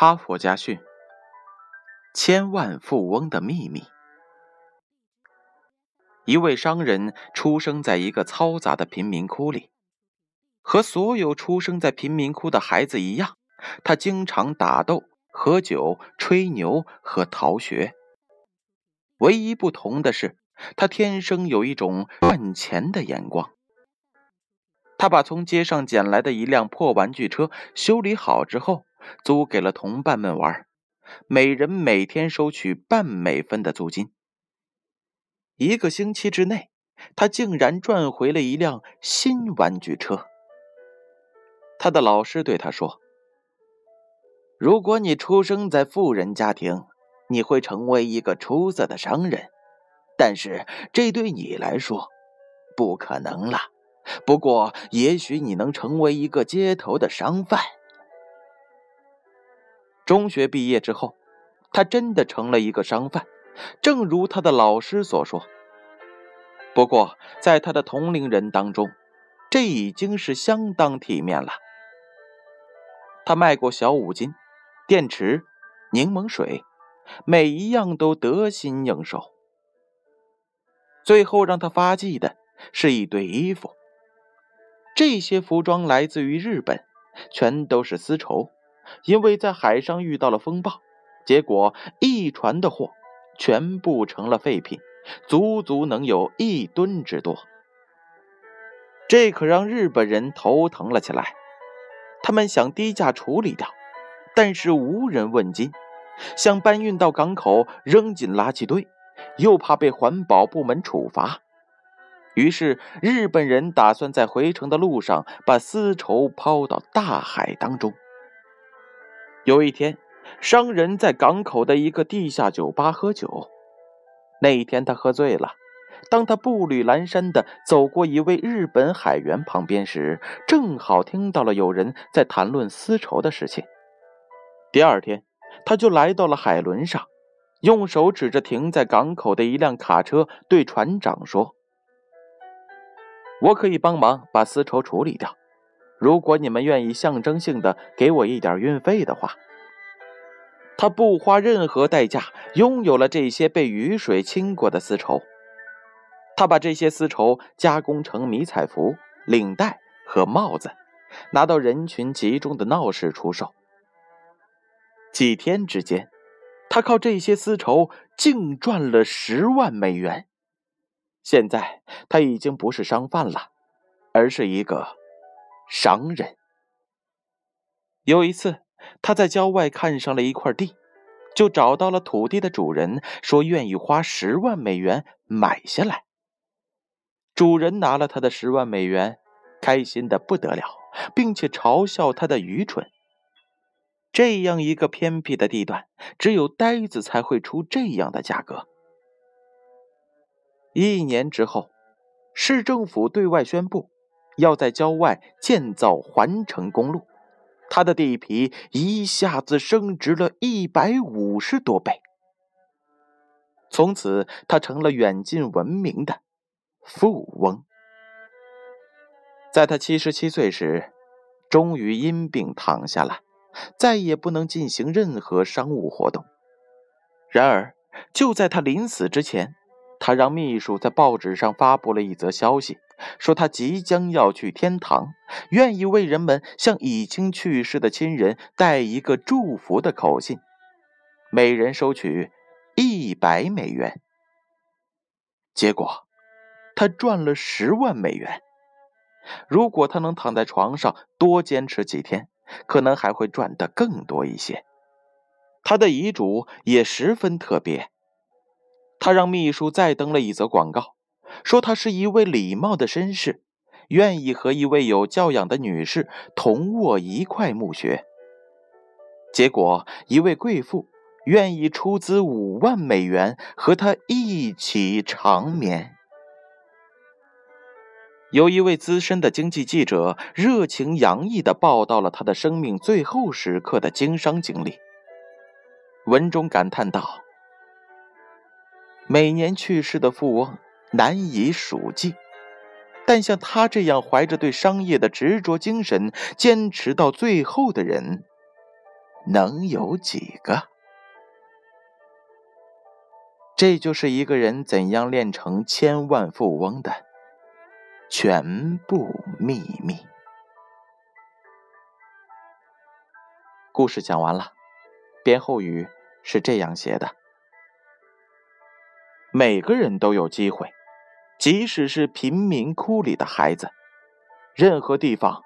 哈佛家训：千万富翁的秘密。一位商人出生在一个嘈杂的贫民窟里，和所有出生在贫民窟的孩子一样，他经常打斗、喝酒、吹牛和逃学。唯一不同的是，他天生有一种赚钱的眼光。他把从街上捡来的一辆破玩具车修理好之后。租给了同伴们玩，每人每天收取半美分的租金。一个星期之内，他竟然赚回了一辆新玩具车。他的老师对他说：“如果你出生在富人家庭，你会成为一个出色的商人，但是这对你来说不可能了。不过，也许你能成为一个街头的商贩。”中学毕业之后，他真的成了一个商贩，正如他的老师所说。不过，在他的同龄人当中，这已经是相当体面了。他卖过小五金、电池、柠檬水，每一样都得心应手。最后让他发迹的是一堆衣服，这些服装来自于日本，全都是丝绸。因为在海上遇到了风暴，结果一船的货全部成了废品，足足能有一吨之多。这可让日本人头疼了起来。他们想低价处理掉，但是无人问津；想搬运到港口扔进垃圾堆，又怕被环保部门处罚。于是日本人打算在回程的路上把丝绸抛到大海当中。有一天，商人在港口的一个地下酒吧喝酒。那一天，他喝醉了。当他步履阑珊地走过一位日本海员旁边时，正好听到了有人在谈论丝绸的事情。第二天，他就来到了海轮上，用手指着停在港口的一辆卡车，对船长说：“我可以帮忙把丝绸处理掉。”如果你们愿意象征性的给我一点运费的话，他不花任何代价拥有了这些被雨水浸过的丝绸。他把这些丝绸加工成迷彩服、领带和帽子，拿到人群集中的闹市出售。几天之间，他靠这些丝绸净赚了十万美元。现在他已经不是商贩了，而是一个。商人有一次，他在郊外看上了一块地，就找到了土地的主人，说愿意花十万美元买下来。主人拿了他的十万美元，开心的不得了，并且嘲笑他的愚蠢。这样一个偏僻的地段，只有呆子才会出这样的价格。一年之后，市政府对外宣布。要在郊外建造环城公路，他的地皮一下子升值了一百五十多倍。从此，他成了远近闻名的富翁。在他七十七岁时，终于因病躺下了，再也不能进行任何商务活动。然而，就在他临死之前，他让秘书在报纸上发布了一则消息。说他即将要去天堂，愿意为人们向已经去世的亲人带一个祝福的口信，每人收取一百美元。结果，他赚了十万美元。如果他能躺在床上多坚持几天，可能还会赚得更多一些。他的遗嘱也十分特别，他让秘书再登了一则广告。说他是一位礼貌的绅士，愿意和一位有教养的女士同卧一块墓穴。结果，一位贵妇愿意出资五万美元和他一起长眠。有一位资深的经济记者热情洋溢地报道了他的生命最后时刻的经商经历，文中感叹道：“每年去世的富翁。”难以数计，但像他这样怀着对商业的执着精神坚持到最后的人，能有几个？这就是一个人怎样练成千万富翁的全部秘密。故事讲完了，编后语是这样写的：每个人都有机会，即使是贫民窟里的孩子，任何地方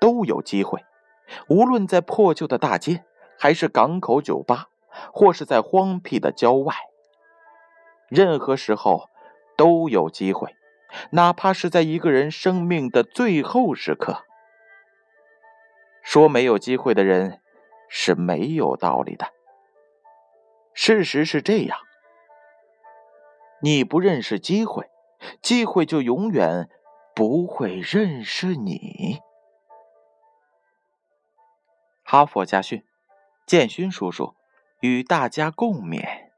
都有机会。无论在破旧的大街，还是港口酒吧，或是在荒僻的郊外，任何时候都有机会，哪怕是在一个人生命的最后时刻。说没有机会的人。是没有道理的。事实是这样：你不认识机会，机会就永远不会认识你。哈佛家训，建勋叔叔与大家共勉。